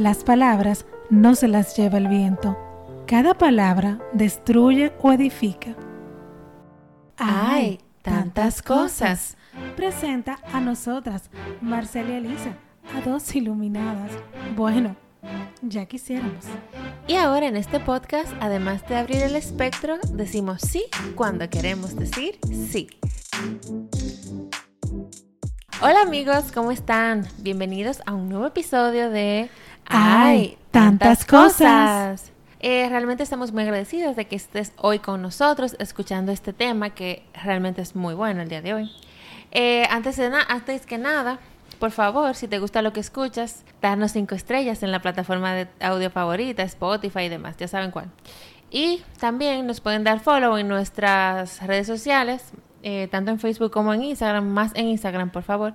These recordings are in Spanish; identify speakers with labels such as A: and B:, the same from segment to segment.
A: Las palabras no se las lleva el viento. Cada palabra destruye o edifica.
B: ¡Ay! Tantas cosas.
A: Presenta a nosotras, Marcela y Elisa, a dos iluminadas. Bueno, ya quisiéramos.
B: Y ahora en este podcast, además de abrir el espectro, decimos sí cuando queremos decir sí. Hola amigos, ¿cómo están? Bienvenidos a un nuevo episodio de
A: ¡Ay! Tantas cosas.
B: Eh, realmente estamos muy agradecidos de que estés hoy con nosotros escuchando este tema que realmente es muy bueno el día de hoy. Eh, antes, de antes que nada, por favor, si te gusta lo que escuchas, darnos cinco estrellas en la plataforma de audio favorita, Spotify y demás, ya saben cuál. Y también nos pueden dar follow en nuestras redes sociales, eh, tanto en Facebook como en Instagram, más en Instagram, por favor.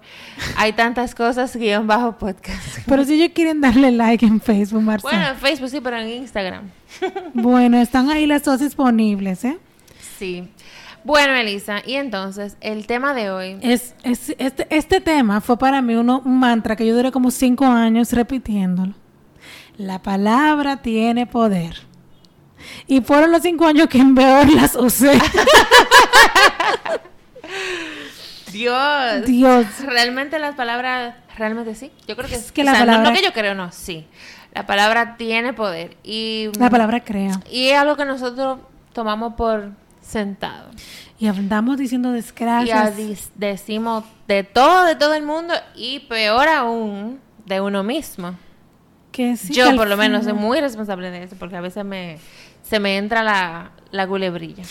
B: Hay tantas cosas, guion bajo podcast.
A: Pero si ellos quieren darle like en Facebook, Marcela.
B: Bueno, en Facebook sí, pero en Instagram.
A: bueno, están ahí las dos disponibles, ¿eh?
B: Sí. Bueno, Elisa, y entonces el tema de hoy
A: es, este, este tema fue para mí uno, un mantra que yo duré como cinco años repitiéndolo. La palabra tiene poder. Y fueron los cinco años que en peor las usé.
B: Dios.
A: Dios.
B: Realmente las palabras, realmente sí. Yo creo que
A: es que la palabra.
B: No, que yo creo, no, sí. La palabra tiene poder. Y,
A: la palabra crea.
B: Y es algo que nosotros tomamos por sentado.
A: Y andamos diciendo desgracias.
B: Y decimos de todo, de todo el mundo. Y peor aún, de uno mismo.
A: Que sí,
B: yo, por lo menos, soy muy responsable de eso. Porque a veces me, se me entra la, la culebrilla.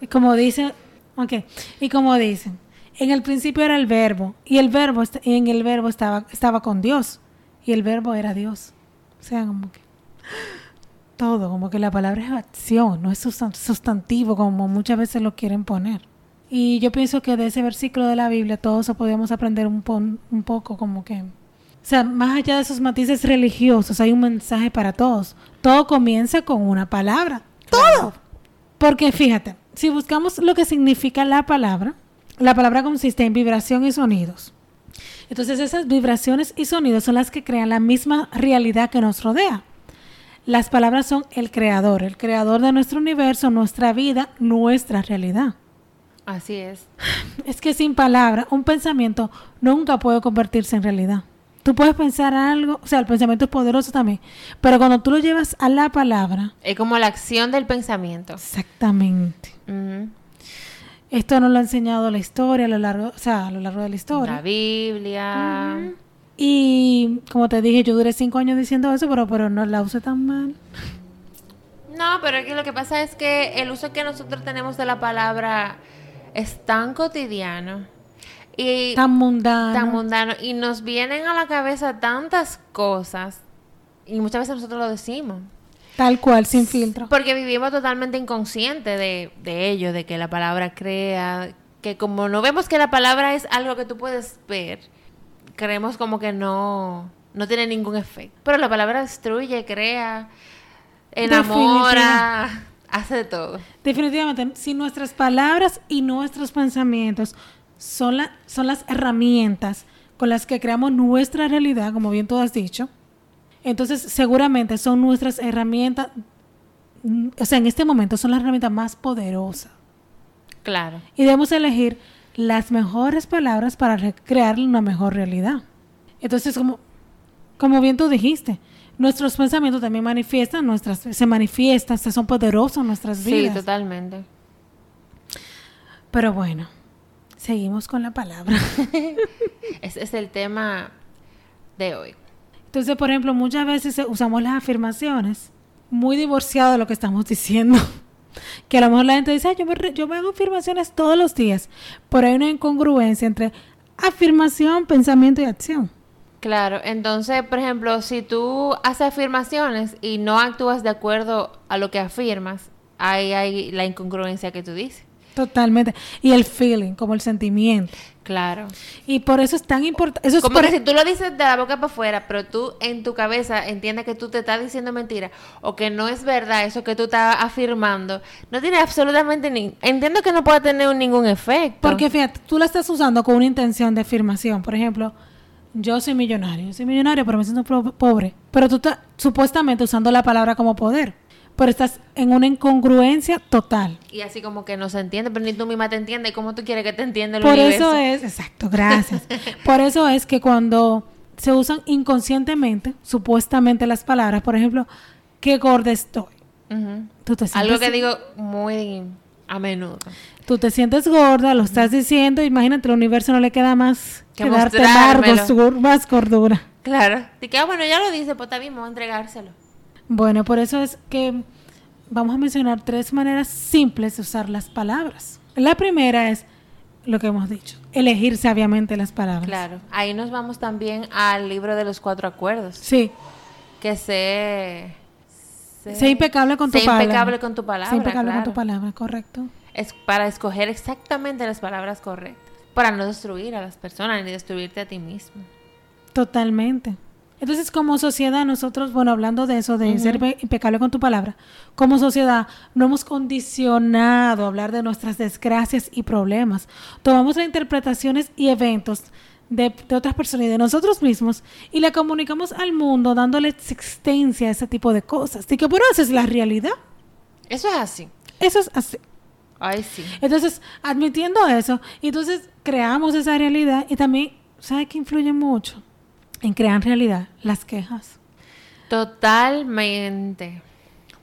A: Y como dicen, ok, y como dicen, en el principio era el verbo, y el verbo, en el verbo estaba, estaba con Dios, y el verbo era Dios. O sea, como que todo, como que la palabra es acción, no es sustantivo como muchas veces lo quieren poner. Y yo pienso que de ese versículo de la Biblia todos podíamos aprender un, un poco como que... O sea, más allá de esos matices religiosos, hay un mensaje para todos. Todo comienza con una palabra. Todo. Porque fíjate, si buscamos lo que significa la palabra, la palabra consiste en vibración y sonidos. Entonces esas vibraciones y sonidos son las que crean la misma realidad que nos rodea. Las palabras son el creador, el creador de nuestro universo, nuestra vida, nuestra realidad.
B: Así es.
A: Es que sin palabra, un pensamiento nunca puede convertirse en realidad. Tú puedes pensar algo, o sea, el pensamiento es poderoso también, pero cuando tú lo llevas a la palabra...
B: Es como la acción del pensamiento.
A: Exactamente. Esto nos lo ha enseñado la historia a lo largo, o sea, a lo largo de la historia.
B: La Biblia.
A: Y como te dije, yo duré cinco años diciendo eso, pero, pero no la usé tan mal.
B: No, pero aquí lo que pasa es que el uso que nosotros tenemos de la palabra es tan cotidiano y
A: tan mundano.
B: Tan mundano. Y nos vienen a la cabeza tantas cosas y muchas veces nosotros lo decimos.
A: Tal cual, sin filtro.
B: Porque vivimos totalmente inconscientes de, de ello, de que la palabra crea, que como no vemos que la palabra es algo que tú puedes ver, creemos como que no, no tiene ningún efecto. Pero la palabra destruye, crea, enamora, hace de todo.
A: Definitivamente, si nuestras palabras y nuestros pensamientos son, la, son las herramientas con las que creamos nuestra realidad, como bien tú has dicho, entonces, seguramente son nuestras herramientas, o sea, en este momento son las herramientas más poderosas.
B: Claro.
A: Y debemos elegir las mejores palabras para crear una mejor realidad. Entonces, como, como bien tú dijiste, nuestros pensamientos también manifiestan, nuestras, se manifiestan, se son poderosos en nuestras vidas.
B: Sí, totalmente.
A: Pero bueno, seguimos con la palabra.
B: Ese es el tema de hoy.
A: Entonces, por ejemplo, muchas veces usamos las afirmaciones muy divorciado de lo que estamos diciendo. que a lo mejor la gente dice, yo, me yo me hago afirmaciones todos los días, pero hay una incongruencia entre afirmación, pensamiento y acción.
B: Claro, entonces, por ejemplo, si tú haces afirmaciones y no actúas de acuerdo a lo que afirmas, ahí hay la incongruencia que tú dices.
A: Totalmente. Y el feeling, como el sentimiento.
B: Claro.
A: Y por eso es tan importante. Eso es
B: Como que si tú lo dices de la boca para afuera, pero tú en tu cabeza entiendes que tú te estás diciendo mentira o que no es verdad eso que tú estás afirmando, no tiene absolutamente ni. Entiendo que no puede tener ningún efecto.
A: Porque fíjate, tú la estás usando con una intención de afirmación. Por ejemplo, yo soy millonario, yo soy millonario, pero me siento pobre. Pero tú estás supuestamente usando la palabra como poder, pero estás en una incongruencia total.
B: Y así como que no se entiende, pero ni tú misma te entiendes. ¿Cómo tú quieres que te entienda el
A: Por
B: universo?
A: eso es, exacto, gracias. Por eso es que cuando se usan inconscientemente, supuestamente las palabras, por ejemplo, qué gorda estoy. Tú te
B: Algo que digo muy a menudo.
A: Tú te sientes gorda, lo estás diciendo, imagínate, el universo no le queda más
B: Que
A: que darte más,
B: mostrármelo.
A: gordura- más gordura.
B: Claro. Y que, ah, bueno, ya lo dice, pues está bien, vamos a entregárselo.
A: Bueno, por eso es que vamos a mencionar tres maneras simples de usar las palabras. La primera es lo que hemos dicho, elegir sabiamente las palabras.
B: Claro. Ahí nos vamos también al libro de los cuatro acuerdos.
A: Sí,
B: Que sé...
A: sé impecable con tu
B: sé
A: palabra.
B: impecable con tu palabra,
A: Sé impecable con tu palabra, correcto.
B: Es para escoger exactamente las palabras correctas. Para no destruir a las personas ni destruirte a ti mismo.
A: Totalmente. Entonces, como sociedad, nosotros, bueno, hablando de eso, de ser pe- impecable con tu palabra, como sociedad, no hemos condicionado a hablar de nuestras desgracias y problemas. Tomamos las interpretaciones y eventos de, de otras personas y de nosotros mismos y le comunicamos al mundo dándole existencia a ese tipo de cosas. Así que, bueno, esa es la realidad.
B: Eso es así.
A: Eso es así.
B: Ay, sí.
A: Entonces, admitiendo eso, entonces creamos esa realidad y también, ¿sabe qué influye mucho en crear realidad? Las quejas.
B: Totalmente.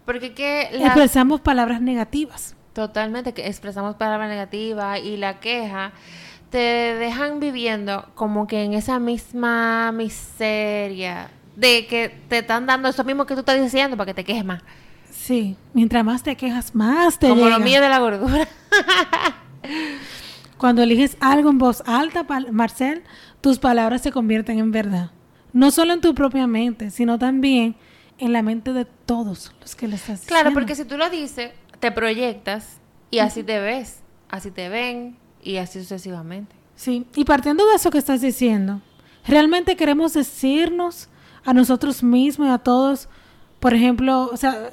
B: Porque que la-
A: Expresamos palabras negativas.
B: Totalmente, que expresamos palabras negativas y la queja te dejan viviendo como que en esa misma miseria de que te están dando eso mismo que tú estás diciendo para que te quejes más.
A: Sí, mientras más te quejas, más te
B: como
A: llega.
B: lo mío de la gordura.
A: Cuando eliges algo en voz alta, Marcel, tus palabras se convierten en verdad. No solo en tu propia mente, sino también en la mente de todos los que le estás
B: claro,
A: diciendo.
B: porque si tú lo dices, te proyectas y así te ves, así te ven y así sucesivamente.
A: Sí, y partiendo de eso que estás diciendo, realmente queremos decirnos a nosotros mismos y a todos, por ejemplo, o sea,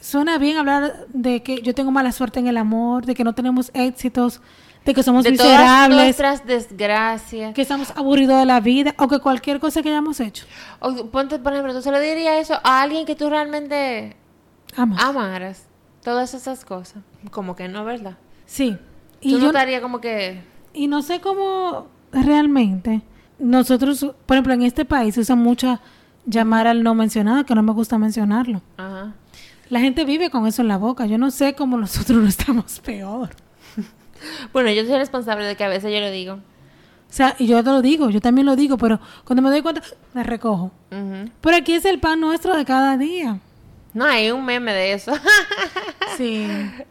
A: suena bien hablar de que yo tengo mala suerte en el amor, de que no tenemos éxitos, de que somos
B: de todas
A: miserables,
B: nuestras desgracias.
A: que estamos aburridos de la vida o que cualquier cosa que hayamos hecho.
B: O, ponte, por ejemplo, tú se lo dirías eso a alguien que tú realmente
A: Ama.
B: amaras. Todas esas cosas. Como que no, ¿verdad?
A: Sí.
B: Y tú
A: yo,
B: notarías como que...
A: y no sé cómo realmente nosotros, por ejemplo, en este país se usa mucho llamar al no mencionado, que no me gusta mencionarlo.
B: Ajá.
A: La gente vive con eso en la boca. Yo no sé cómo nosotros no estamos peor.
B: Bueno, yo soy responsable de que a veces yo lo digo.
A: O sea, y yo te lo digo, yo también lo digo, pero cuando me doy cuenta, me recojo. Pero aquí es el pan nuestro de cada día.
B: No, hay un meme de eso.
A: Sí.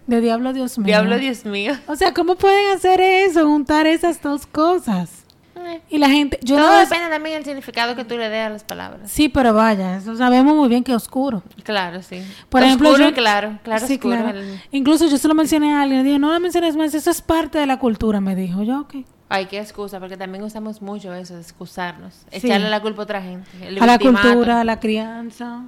A: De diablo, Dios mío.
B: Diablo, Dios mío.
A: O sea, ¿cómo pueden hacer eso? Juntar esas dos cosas.
B: Eh,
A: Y la gente, yo
B: Todo
A: no
B: depende también del significado que tú le des a las palabras.
A: Sí, pero vaya, eso sabemos muy bien que es oscuro.
B: Claro, sí.
A: Por ejemplo,
B: Oscuro
A: yo-
B: claro, claro,
A: Sí,
B: oscuro.
A: claro.
B: El-
A: Incluso yo se lo mencioné a alguien, dijo, no lo menciones más, eso es parte de la cultura, me dijo. Yo, ok.
B: Ay, qué excusa, porque también usamos mucho eso, excusarnos.
A: Sí.
B: Echarle la culpa a otra gente. el
A: A la
B: victimato.
A: cultura, a la crianza.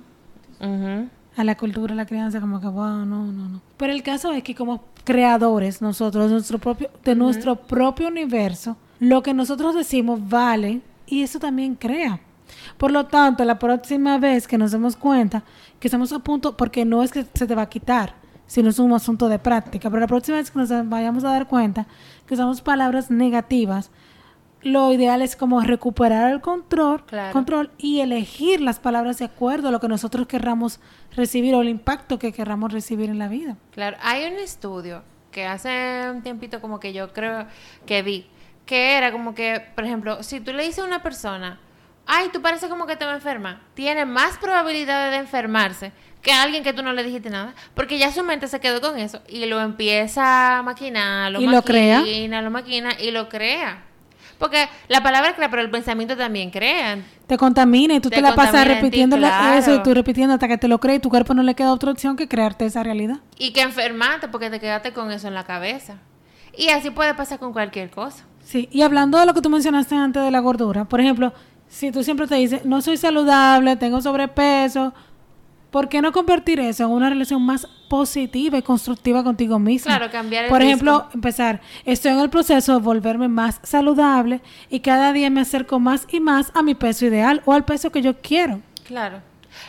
B: Ujú.
A: a la cultura, a la crianza, como que, wow, no, no, no. Pero el caso es que como creadores, nosotros, nuestro propio, de nuestro propio universo, lo que nosotros decimos vale y eso también crea. Por lo tanto, la próxima vez que nos demos cuenta que estamos a punto, porque no es que se te va a quitar, sino es un asunto de práctica, pero la próxima vez que nos vayamos a dar cuenta que usamos palabras negativas, lo ideal es como recuperar el control,
B: Claro.
A: control y elegir las palabras de acuerdo a lo que nosotros querramos recibir o el impacto que querramos recibir en la vida.
B: Claro, hay un estudio que hace un tiempito como que yo creo que vi, que era como que, por ejemplo, si tú le dices a una persona, ay, tú pareces como que te va a enfermar, tiene más probabilidades de enfermarse que alguien que tú no le dijiste nada, porque ya su mente se quedó con eso y lo empieza a maquinar, lo
A: Y lo crea.
B: maquina, lo maquina y lo crea. Porque la palabra crea, pero el pensamiento también crea.
A: Te contamina y tú te,
B: Te
A: la pasas
B: ti,
A: repitiendo
B: claro.
A: eso y tú repitiendo hasta que te lo crees y tu cuerpo no le queda otra opción que crearte esa realidad.
B: Y que enfermarte porque te quedaste con eso en la cabeza. Y así puede pasar con cualquier cosa.
A: Sí, y hablando de lo que tú mencionaste antes de la gordura, por ejemplo, si tú siempre te dices, no soy saludable, tengo sobrepeso, ¿Por qué no convertir eso en una relación más positiva y constructiva contigo mismo?
B: Claro, cambiar el
A: Por
B: disco.
A: ejemplo, empezar, estoy en el proceso de volverme más saludable y cada día me acerco más y más a mi peso ideal o al peso que yo quiero.
B: Claro.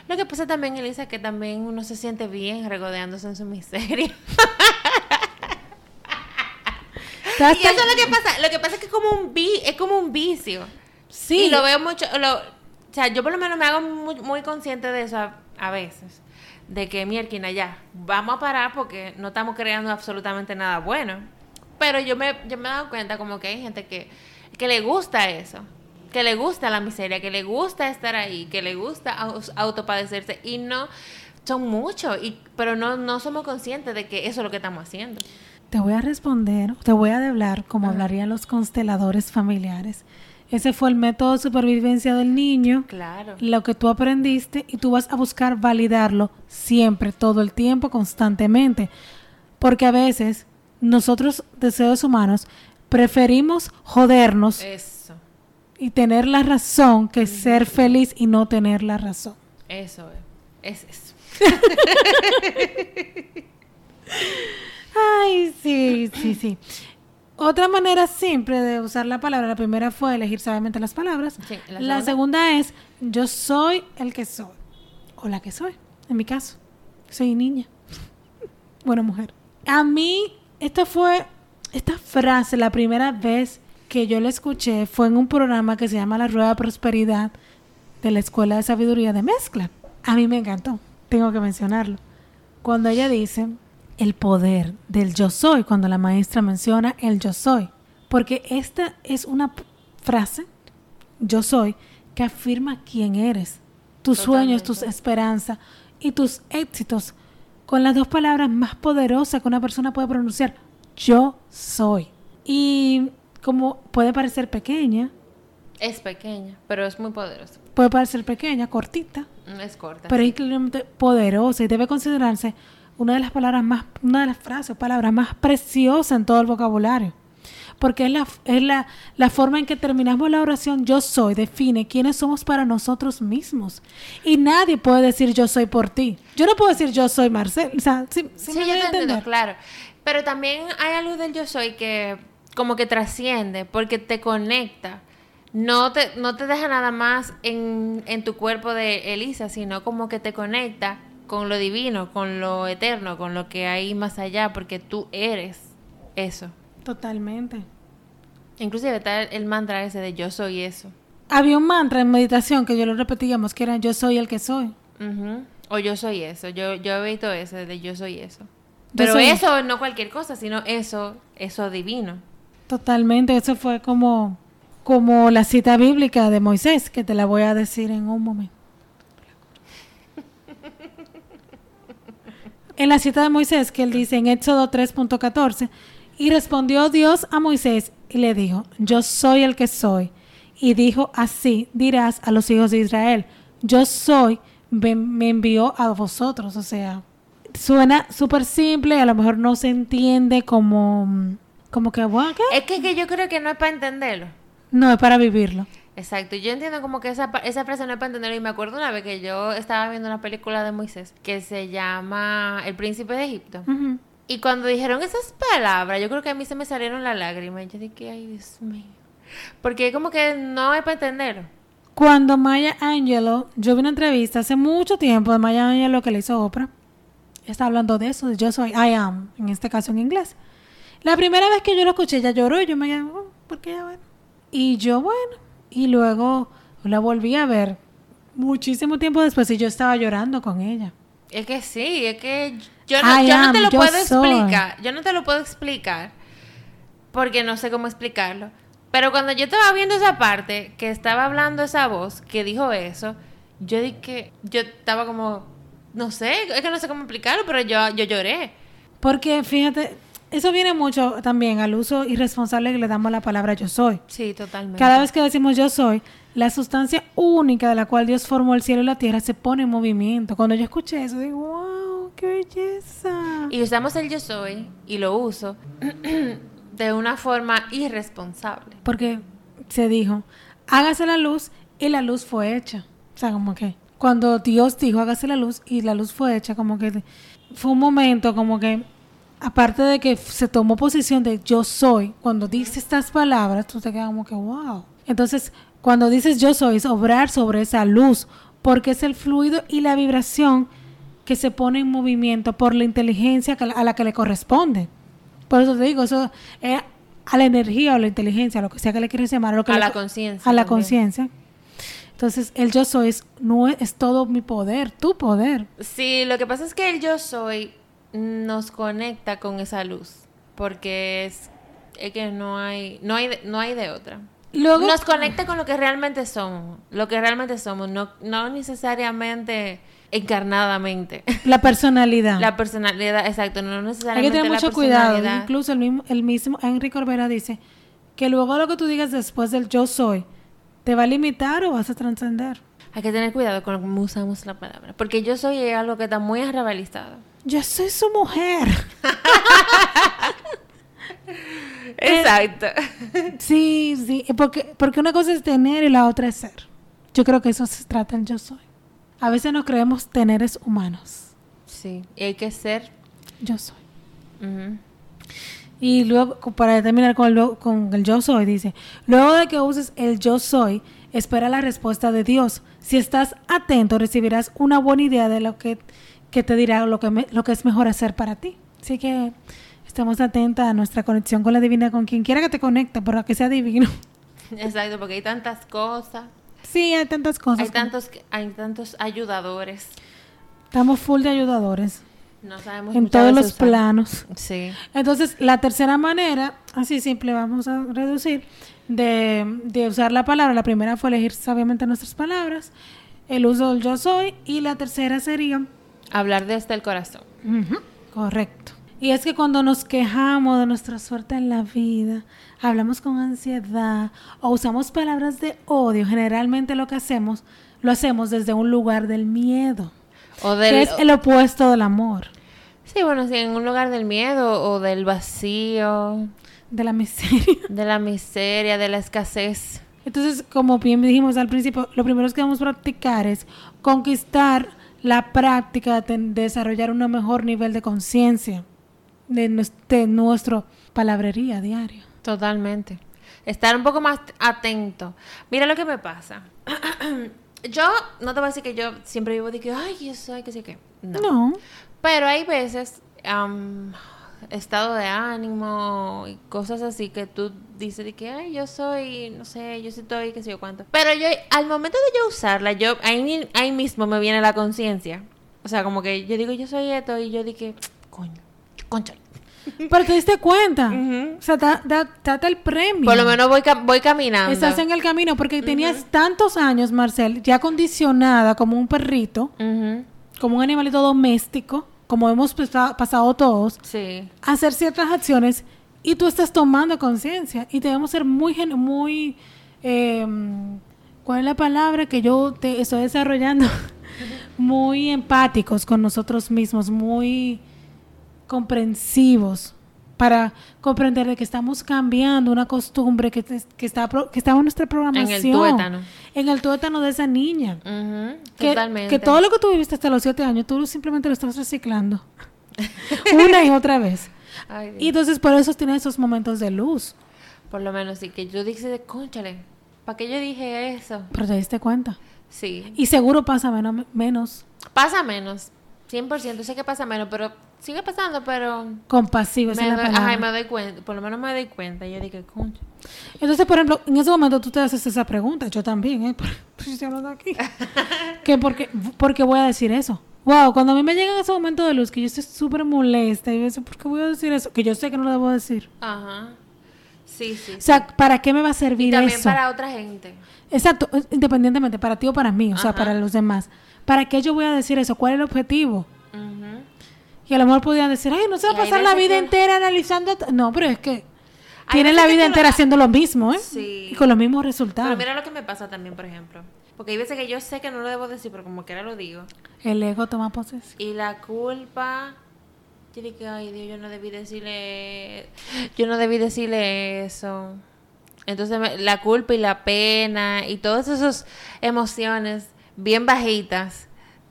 B: Lo que pasa también, Elisa, que también uno se siente bien regodeándose en su miseria.
A: Estás
B: Y eso es lo que pasa. Lo que pasa es que es como un, vi es como un vicio.
A: Sí,
B: Y lo veo mucho. Lo, o sea, yo por lo menos me hago muy, muy consciente de eso a, a veces. De que, mierda, ya, vamos a parar porque no estamos creando absolutamente nada bueno. Pero yo me, yo me he dado cuenta como que hay gente que, que le gusta eso. Que le gusta la miseria, que le gusta estar ahí, que le gusta autopadecerse. Y no, son muchos, y, pero no, no somos conscientes de que eso es lo que estamos haciendo.
A: Te voy a responder, te voy a hablar como hablarían los consteladores familiares. Ese fue el método de supervivencia del niño,
B: Claro.
A: lo que tú aprendiste y tú vas a buscar validarlo siempre, todo el tiempo, constantemente. Porque a veces nosotros, de seres humanos, preferimos jodernos
B: Eso,
A: y tener la razón que ser feliz y no tener la razón.
B: eso es. Es eso.
A: Ay, sí, sí, sí. Otra manera simple de usar la palabra, la primera fue elegir sabiamente las palabras.
B: Sí, ¿la
A: la
B: segunda?
A: es yo soy el que soy. O la que soy, en mi caso. Soy niña. Bueno, mujer. A mí, esta fue, esta frase, la primera vez que yo la escuché fue en un programa que se llama La Rueda de Prosperidad de la Escuela de Sabiduría de Mezcla. A mí me encantó, tengo que mencionarlo. Cuando ella dice el poder del yo soy, cuando la maestra menciona el yo soy, porque esta es una frase, yo soy, que afirma quién eres, tus sueños, tus esperanzas y tus éxitos, con las dos palabras más poderosas que una persona puede pronunciar, yo soy. Y como puede parecer pequeña,
B: Es pequeña, pero es muy poderosa.
A: puede parecer pequeña, cortita,
B: Mm, Es corta.
A: pero es increíblemente poderosa y debe considerarse una de las palabras más, una de las frases palabras más preciosas en todo el vocabulario. Porque es la, es la, la forma en que terminamos la oración yo soy, define quiénes somos para nosotros mismos. Y nadie puede decir yo soy por ti. Yo no puedo decir yo soy Marcel. O sea, sí, sí
B: Sí,
A: me
B: yo te entiendo, claro. Pero también hay algo del yo soy que como que trasciende, porque te conecta. No te, no te deja nada más en, en tu cuerpo de Elisa, sino como que te conecta con lo divino, con lo eterno, con lo que hay más allá, porque tú eres eso.
A: Totalmente.
B: Inclusive está el mantra ese de yo soy eso.
A: Había un mantra en meditación que yo lo repetíamos, que era yo soy el que soy.
B: O yo soy eso. Yo, yo he visto ese de yo soy eso. Pero
A: soy-
B: eso no cualquier cosa, sino eso, eso divino.
A: Totalmente, eso fue como, como la cita bíblica de Moisés, que te la voy a decir en un momento. En la cita de Moisés, que él dice en Éxodo 3.14, y respondió Dios a Moisés y le dijo, yo soy el que soy. Y dijo, así dirás a los hijos de Israel, yo soy, me, envió a vosotros. O sea, suena súper simple, a lo mejor no se entiende como, como que.
B: Es que, que yo creo que no es para entenderlo.
A: No, es para vivirlo.
B: Exacto, yo entiendo como que esa, esa frase no es para entenderlo y me acuerdo una vez que yo estaba viendo una película de Moisés que se llama El Príncipe de Egipto. Y cuando dijeron esas palabras, yo creo que a mí se me salieron las lágrimas. Yo dije, ay, Dios mío. Porque como que no es para entenderlo.
A: Cuando Maya Angelou, yo vi una entrevista hace mucho tiempo de Maya Angelou que le hizo Oprah. Está hablando de eso, de yo soy I am, en este caso en inglés. La primera vez que yo lo escuché, ella lloró y yo me quedé, "Oh, ¿por qué ella bueno? Y yo, bueno, y luego la volví a ver muchísimo tiempo después y yo estaba llorando con ella.
B: Es que sí, es que yo no, yo no te lo puedo
A: soy.
B: explicar. Yo no te lo puedo explicar porque no sé cómo explicarlo. Pero cuando yo estaba viendo esa parte, que estaba hablando esa voz, que dijo eso, yo dije yo estaba como, no sé, es que no sé cómo explicarlo, pero yo, yo lloré.
A: Porque fíjate, eso viene mucho también al uso irresponsable que le damos a la palabra yo soy.
B: Sí, totalmente.
A: Cada vez que decimos yo soy, la sustancia única de la cual Dios formó el cielo y la tierra se pone en movimiento. Cuando yo escuché eso, digo, wow, qué belleza.
B: Y usamos el yo soy y lo uso de una forma irresponsable.
A: Porque se dijo, hágase la luz y la luz fue hecha. O sea, como que cuando Dios dijo hágase la luz y la luz fue hecha, como que fue un momento como que, aparte de que se tomó posición de yo soy, cuando dice estas palabras, tú te quedas como que wow. Entonces, cuando dices yo soy, es obrar sobre esa luz, porque es el fluido y la vibración que se pone en movimiento por la inteligencia a la que le corresponde. Por eso te digo, eso es a la energía o la inteligencia, lo que sea que le quieras llamar. Lo que
B: a
A: le-
B: la conciencia.
A: A la conciencia. Entonces, el yo soy es, no es, es todo mi poder, tu poder.
B: Sí, lo que pasa es que el yo soy nos conecta con esa luz, porque es, es que no hay, no hay, de- no hay de otra.
A: Luego,
B: nos conecta con lo que realmente somos, lo que realmente somos, no, no necesariamente encarnadamente.
A: la personalidad.
B: La personalidad, exacto, no
A: Hay que
B: necesariamente
A: tener mucho cuidado. Incluso el mismo, el mismo Henry Corbera dice que luego lo que tú digas después del yo soy, ¿te va a limitar o vas a trascender?
B: Hay que tener cuidado con cómo usamos la palabra, porque yo soy es algo que está muy arrabalizado.
A: Yo soy su mujer.
B: Exacto.
A: Sí, sí, porque, porque una cosa es tener y la otra es ser. Yo creo que eso se trata el yo soy. A veces no creemos teneres humanos.
B: Sí, y hay que ser.
A: Yo soy. Y luego, para terminar con el, con el yo soy, dice, luego de que uses el yo soy, espera la respuesta de Dios. Si estás atento, recibirás una buena idea de lo que, que te dirá lo que, me- lo que es mejor hacer para ti. Así que estemos atentas a nuestra conexión con la divina, con quien quiera que te conecte, pero que sea divino.
B: Exacto, porque hay tantas cosas,
A: Sí, hay tantas cosas.
B: hay tantos, hay tantos ayudadores.
A: Estamos full de ayudadores
B: No sabemos
A: en todos los
B: usar.
A: planos.
B: Sí.
A: Entonces, la tercera manera, así simple, vamos a reducir, de, de usar la palabra. La primera fue elegir sabiamente nuestras palabras, el uso del yo soy, y la tercera sería,
B: Hablar desde el corazón.
A: correcto. Y es que cuando nos quejamos de nuestra suerte en la vida, hablamos con ansiedad o usamos palabras de odio, generalmente lo que hacemos, lo hacemos desde un lugar del miedo,
B: O
A: que
B: del,
A: es el opuesto del amor,
B: Sí, bueno, sí, en un lugar del miedo o del vacío,
A: de la miseria.
B: de la miseria, de la escasez.
A: Entonces, como bien dijimos al principio, lo primero que debemos practicar es conquistar la práctica de desarrollar un mejor nivel de conciencia de, de nuestro palabrería diaria.
B: Totalmente. Estar un poco más atento. Mira lo que me pasa. yo, no te voy a decir que yo siempre vivo de que, ay, yo soy, que sé qué. No.
A: No.
B: Pero hay veces, estado de ánimo y cosas así que tú dices de que, ay, yo soy, no sé, yo sí estoy, qué sé yo cuánto. Pero yo, al momento de yo usarla, yo, ahí, ahí mismo me viene la conciencia. O sea, como que yo digo, yo soy esto y yo dije, coño, concha.
A: Pero te diste cuenta. O sea, da- da- date el premio.
B: Por lo menos voy, voy caminando.
A: Estás en el camino porque tenías tantos años, Marcel, ya condicionada como un perrito, como un animalito doméstico, como hemos pasa- pasado todos,
B: Sí.
A: a hacer ciertas acciones y tú estás tomando conciencia y debemos ser muy gen- muy eh, ¿cuál es la palabra que yo te estoy desarrollando? muy empáticos con nosotros mismos, muy comprensivos para comprender de que estamos cambiando una costumbre que, que está que estaba en nuestra programación
B: tuétano.
A: en el tuétano de esa niña
B: Ujú,
A: que,
B: Totalmente.
A: que todo lo que tú viviste hasta los siete años, tú simplemente lo estás reciclando. Una y otra vez.
B: Ay.
A: Y entonces por eso tienes esos momentos de luz.
B: Por lo menos sí, que yo dije, conchale, ¿para qué yo dije eso?
A: Pero te diste cuenta.
B: Sí.
A: Y seguro pasa menos. menos
B: Pasa menos, 100%, sé que pasa menos, pero sigue pasando, pero...
A: compasivo, esa
B: Me
A: es la
B: doy,
A: palabra.
B: ajá, me doy cuenta, por lo menos me doy cuenta. Yo dije, concha.
A: Entonces, por ejemplo, en ese momento tú te haces esa pregunta. Yo también, ¿eh? Por- por si estoy hablando aquí. que porque, porque voy a decir eso. Wow, cuando a mí me llega ese momento de luz que yo estoy súper molesta y yo digo, ¿por qué voy a decir eso? Que yo sé que no lo debo decir.
B: Ajá. Sí, sí.
A: O sea, ¿para qué me va a
B: y
A: servir
B: también
A: eso?
B: para otra gente.
A: Exacto, independientemente, para ti o para mí, o sea, para los demás. ¿Para qué yo voy a decir eso? ¿Cuál es el objetivo? Y a lo mejor podrían decir, ay, no se va a pasar la vida
B: que-
A: entera analizando. t-". No, pero es que tienen la vida entera haciendo lo mismo, ¿eh?
B: Sí.
A: Y con los mismos resultados.
B: Pero mira lo que me pasa también, por ejemplo. Porque hay veces que yo sé que no lo debo decir, pero como quiera lo digo.
A: El ego toma posesión.
B: Y la culpa. Yo dije, ay Dios, yo no debí decirle. Yo no debí decirle eso. Entonces me- la culpa y la pena y todas esas emociones bien bajitas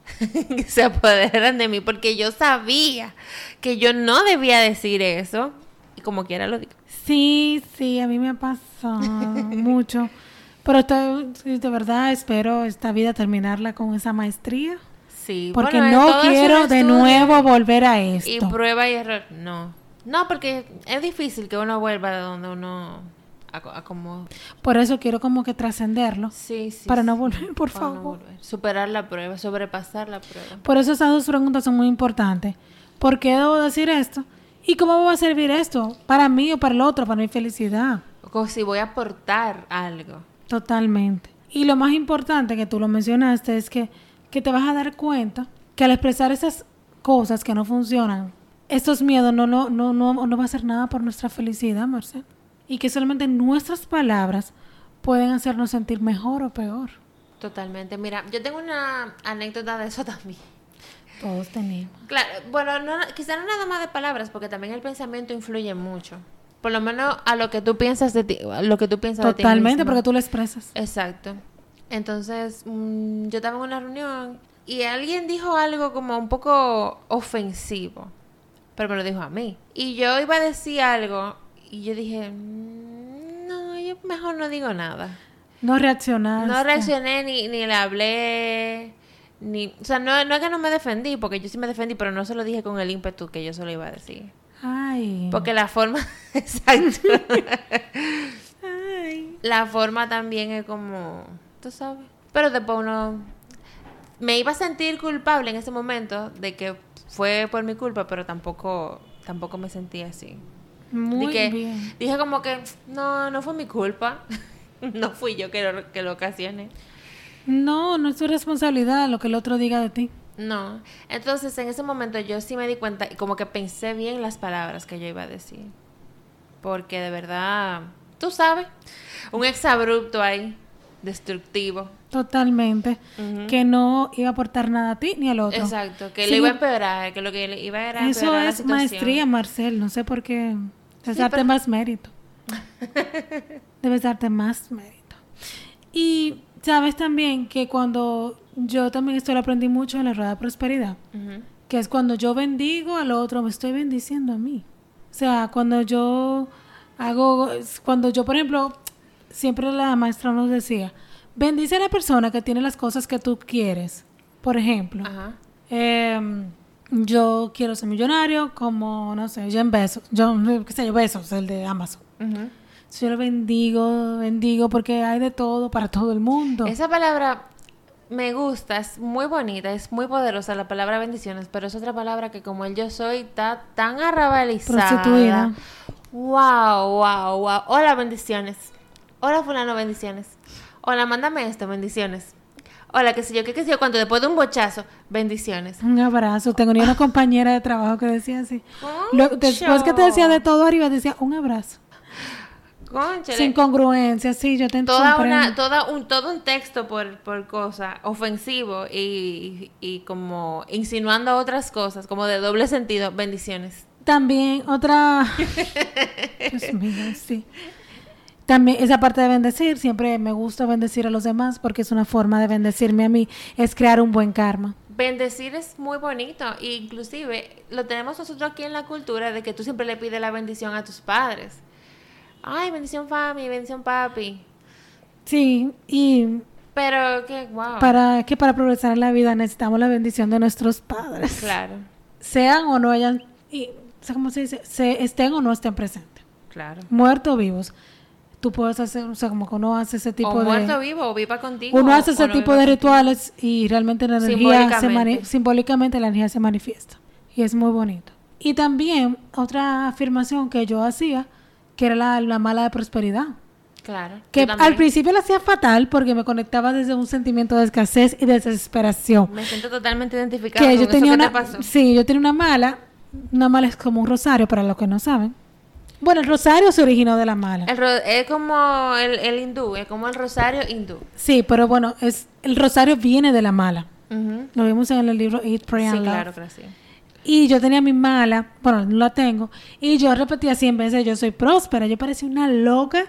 B: que se apoderan de mí porque yo sabía que yo no debía decir eso y como quiera lo digo.
A: Sí, sí, a mí me ha pasado mucho. Pero te- de verdad espero esta vida terminarla con esa maestría.
B: Sí,
A: Porque
B: bueno,
A: no quiero de nuevo volver a
B: Y
A: esto.
B: prueba y error, no. No, porque es difícil que uno vuelva de donde uno... A, a como...
A: Por eso quiero como que trascenderlo.
B: Sí, sí.
A: Para no volver, por
B: Para no
A: favor.
B: volver. Superar la prueba, sobrepasar la prueba.
A: Por eso esas dos preguntas son muy importantes. ¿Por qué debo decir esto? ¿Y cómo me va a servir esto? ¿Para mí o para el otro? Para mi felicidad.
B: Como si voy a aportar algo.
A: Totalmente. Y lo más importante que tú lo mencionaste es que, que te vas a dar cuenta que al expresar esas cosas que no funcionan, estos miedos no, no, no, no, no va a hacer nada por nuestra felicidad, Marcel. Y que solamente nuestras palabras pueden hacernos sentir mejor o peor.
B: Totalmente. Mira, yo tengo una anécdota de eso también.
A: Todos tenemos.
B: Claro, bueno, no, quizá no nada más de palabras, porque también el pensamiento influye mucho. Por lo menos a lo que tú piensas de ti, a lo que tú piensas de ti
A: Totalmente, porque tú lo expresas.
B: Exacto. Entonces, mm, yo estaba en una reunión y alguien dijo algo como un poco ofensivo, pero me lo dijo a mí. Y yo iba a decir algo y yo dije, "Mm, no, yo mejor no digo nada.
A: No reaccionaste.
B: No reaccioné ni, ni le hablé, ni... O sea, no, no es que no me defendí, porque yo sí me defendí, pero no se lo dije con el ímpetu que yo se lo iba a decir.
A: Ay.
B: Porque la forma... Exacto.
A: Ay.
B: la forma también es como, tú sabes. Pero después uno me iba a sentir culpable en ese momento de que fue por mi culpa, pero tampoco tampoco me sentí así.
A: Muy bien.
B: Dije como que no, no fue mi culpa. no fui yo que lo, que lo ocasioné.
A: No, no es tu responsabilidad lo que el otro diga de ti.
B: No. Entonces, en ese momento yo sí me di cuenta y como que pensé bien las palabras que yo iba a decir. Porque de verdad, tú sabes, un exabrupto ahí, destructivo.
A: Totalmente. Que no iba a aportar nada a ti ni al otro.
B: Exacto, que
A: Sí,
B: le iba a empeorar, que lo que le iba era
A: Eso
B: empeorar
A: es maestría, Marcel. No sé por qué. Debes
B: Sí,
A: darte
B: pero-
A: más mérito. Debes darte más mérito. Y sabes también que cuando yo también esto lo aprendí mucho en la rueda de prosperidad, que es cuando yo bendigo al otro, me estoy bendiciendo a mí. O sea, cuando yo hago, cuando yo, por ejemplo, siempre la maestra nos decía, bendice a la persona que tiene las cosas que tú quieres. Por ejemplo,
B: Ajá.
A: Em, yo quiero ser millonario como, no sé, Jeff Bezos, yo, qué sé yo, Bezos, el de Amazon.
B: Ujú.
A: Yo lo bendigo, bendigo porque hay de todo para todo el mundo.
B: Esa palabra me gusta, es muy bonita, es muy poderosa la palabra bendiciones, pero es otra palabra que como el yo soy está tan arrabalizada.
A: Prostituida.
B: Wow, wow, wow. Hola, bendiciones. Hola, fulano, bendiciones. Hola, mándame esto, bendiciones. Hola, qué sé yo, qué sé yo, cuánto después de un bochazo, bendiciones.
A: Un abrazo. Tengo ni una compañera de trabajo que decía así. Luego, después que te decía de todo arriba, decía un abrazo.
B: Cónchale.
A: Sin congruencia, sí, yo te
B: toda
A: comprendo.
B: una, toda un, todo un texto por, por cosa ofensivo y, y como insinuando otras cosas, como de doble sentido, bendiciones.
A: También otra... Dios mío, sí. También esa parte de bendecir, siempre me gusta bendecir a los demás porque es una forma de bendecirme a mí, es crear un buen karma.
B: Bendecir es muy bonito, e inclusive lo tenemos nosotros aquí en la cultura de que tú siempre le pides la bendición a tus padres. Ay, bendición mami, bendición papi.
A: Sí, y
B: Pero que, wow.
A: para que para progresar en la vida necesitamos la bendición de nuestros padres.
B: Claro,
A: Sean o no hayan, y, ¿cómo se dice? Se, estén o no estén presentes.
B: claro.
A: Muertos o vivos. Tú puedes hacer, o sea, como que uno hace ese tipo
B: o
A: de...
B: muerto vivo o viva contigo.
A: Uno hace ese tipo de
B: contigo.
A: rituales y realmente la energía se mani-
B: Simbólicamente.
A: simbólicamente la energía se manifiesta y es muy bonito. Y también otra afirmación que yo hacía, que era la, la mala de prosperidad,
B: Claro.
A: que al principio la hacía fatal porque me conectaba desde un sentimiento de escasez y de desesperación.
B: Me siento totalmente identificada
A: Que
B: con
A: yo
B: eso
A: tenía
B: que te
A: una,
B: pasó.
A: sí, yo tenía una mala, una mala es como un rosario para los que no saben. Bueno, el rosario se originó de la mala.
B: El ro- es como el, el hindú, es como el rosario hindú.
A: Sí, pero bueno, es el rosario viene de la mala. Lo vimos en el libro Eat, Pray
B: Sí,
A: Love.
B: claro, sí.
A: Y yo tenía mi mala, bueno, no la tengo, y yo repetía 100 veces, yo soy próspera. Yo parecía una loca,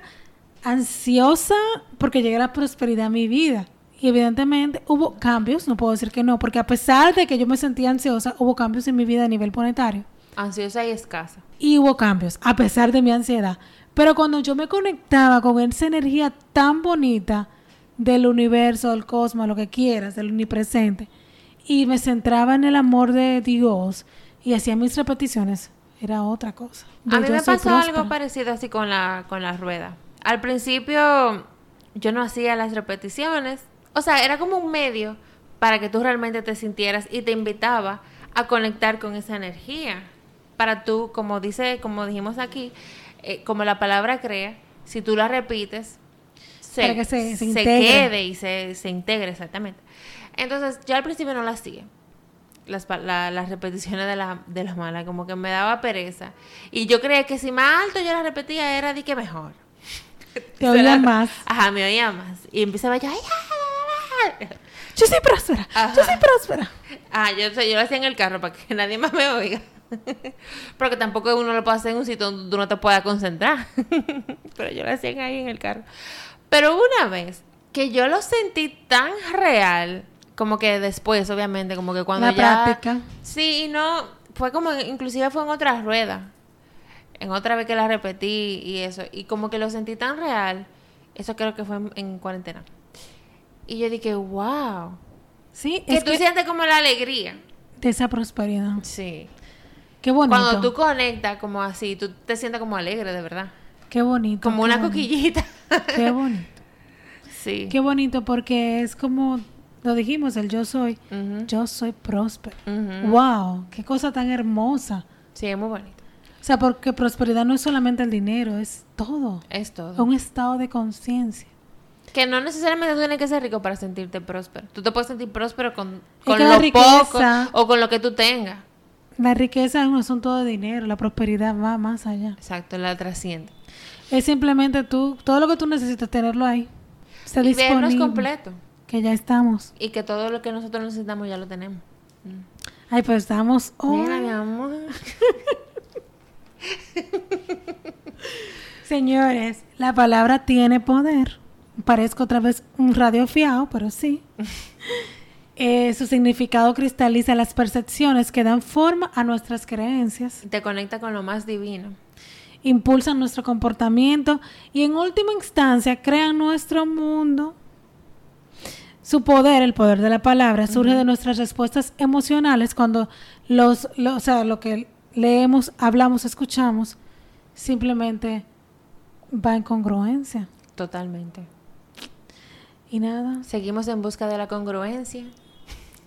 A: ansiosa, porque llegue la prosperidad a mi vida. Y evidentemente hubo cambios, no puedo decir que no, porque a pesar de que yo me sentía ansiosa, hubo cambios en mi vida a nivel planetario.
B: Ansiosa y escasa.
A: Y hubo cambios, a pesar de mi ansiedad. Pero cuando yo me conectaba con esa energía tan bonita del universo, del cosmos, lo que quieras, del omnipresente, y me centraba en el amor de Dios y hacía mis repeticiones, era otra cosa.
B: A mí me pasó
A: próspera.
B: algo parecido así con la, con la rueda. Al principio yo no hacía las repeticiones. O sea, era como un medio para que tú realmente te sintieras y te invitaba a conectar con esa energía. Para tú, como dice, como dijimos aquí, eh, como la palabra crea, si tú la repites, se,
A: Para que se- se
B: se quede y se, se integre exactamente. Entonces, yo al principio no la hacía. Las, la- las repeticiones de la, de la mala, como que me daba pereza. Y yo creía que si más alto yo la repetía, era de que mejor.
A: Te oía
B: Será-
A: más.
B: Ajá, me oía más. Y empezaba yo, "Ay, ay, ay, ay".
A: Yo soy próspera,
B: Ajá.
A: yo soy próspera.
B: Ah, yo, yo lo hacía en el carro para que nadie más me oiga. Porque tampoco uno lo puede hacer en un sitio donde tú no te puedas concentrar. Pero yo lo hacía ahí en el carro. Pero una vez que yo lo sentí tan real, como que después, obviamente, como que cuando
A: La
B: ya...
A: práctica.
B: Sí, y no, fue como, inclusive fue en otra rueda. En otra vez que la repetí y eso. Y como que lo sentí tan real. Eso creo que fue en, en cuarentena. Y yo dije, wow.
A: Sí,
B: Que
A: es
B: tú
A: que
B: sientes como la alegría.
A: de esa prosperidad.
B: Sí.
A: Qué bonito.
B: Cuando tú conectas como así, tú te sientes como alegre, de verdad.
A: Qué bonito.
B: Como
A: qué
B: una
A: bonito.
B: coquillita.
A: Qué bonito.
B: sí.
A: Qué bonito porque es como lo dijimos, el yo soy. Yo soy próspero. Wow, qué cosa tan hermosa.
B: Sí, es muy bonito.
A: O sea, porque prosperidad no es solamente el dinero, es todo.
B: Es todo.
A: Un estado de conciencia.
B: Que no necesariamente tú tienes que ser rico para sentirte próspero. Tú te puedes sentir próspero con, con lo
A: riqueza-
B: poco o con lo que tú tengas.
A: La riqueza es un asunto de dinero, la prosperidad va más allá.
B: Exacto, la trasciende.
A: Es simplemente tú, todo lo que tú necesitas tenerlo ahí. Está
B: Y vernos
A: disponible.
B: completo.
A: Que ya estamos.
B: Y que todo lo que nosotros necesitamos ya lo tenemos. Mm.
A: Ay, pues estamos hoy.
B: Mira, mi amor.
A: Señores, la palabra tiene poder. Parezco otra vez un radio fiado, pero sí. Eh, su significado cristaliza las percepciones que dan forma a nuestras creencias,
B: Te conecta con lo más divino.
A: impulsan nuestro comportamiento y en última instancia crean nuestro mundo. Su poder, el poder de la palabra, surge de nuestras respuestas emocionales cuando los, lo- o sea, lo que leemos, hablamos, escuchamos, simplemente va en congruencia.
B: Totalmente.
A: Y nada,
B: Seguimos en busca de la congruencia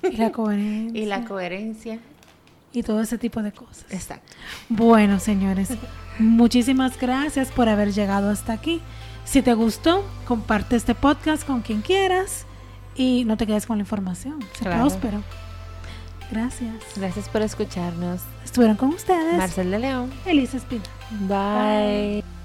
A: y la coherencia
B: y la coherencia.
A: y todo ese tipo de cosas.
B: Exacto.
A: Bueno, señores, muchísimas gracias por haber llegado hasta aquí. Si te gustó, comparte este podcast con quien quieras y no te quedes con la información. Sé
B: Claro.
A: próspero. Gracias.
B: Gracias por escucharnos.
A: Estuvieron con ustedes
B: Marcel de León.
A: Elisa Espina.
B: Bye.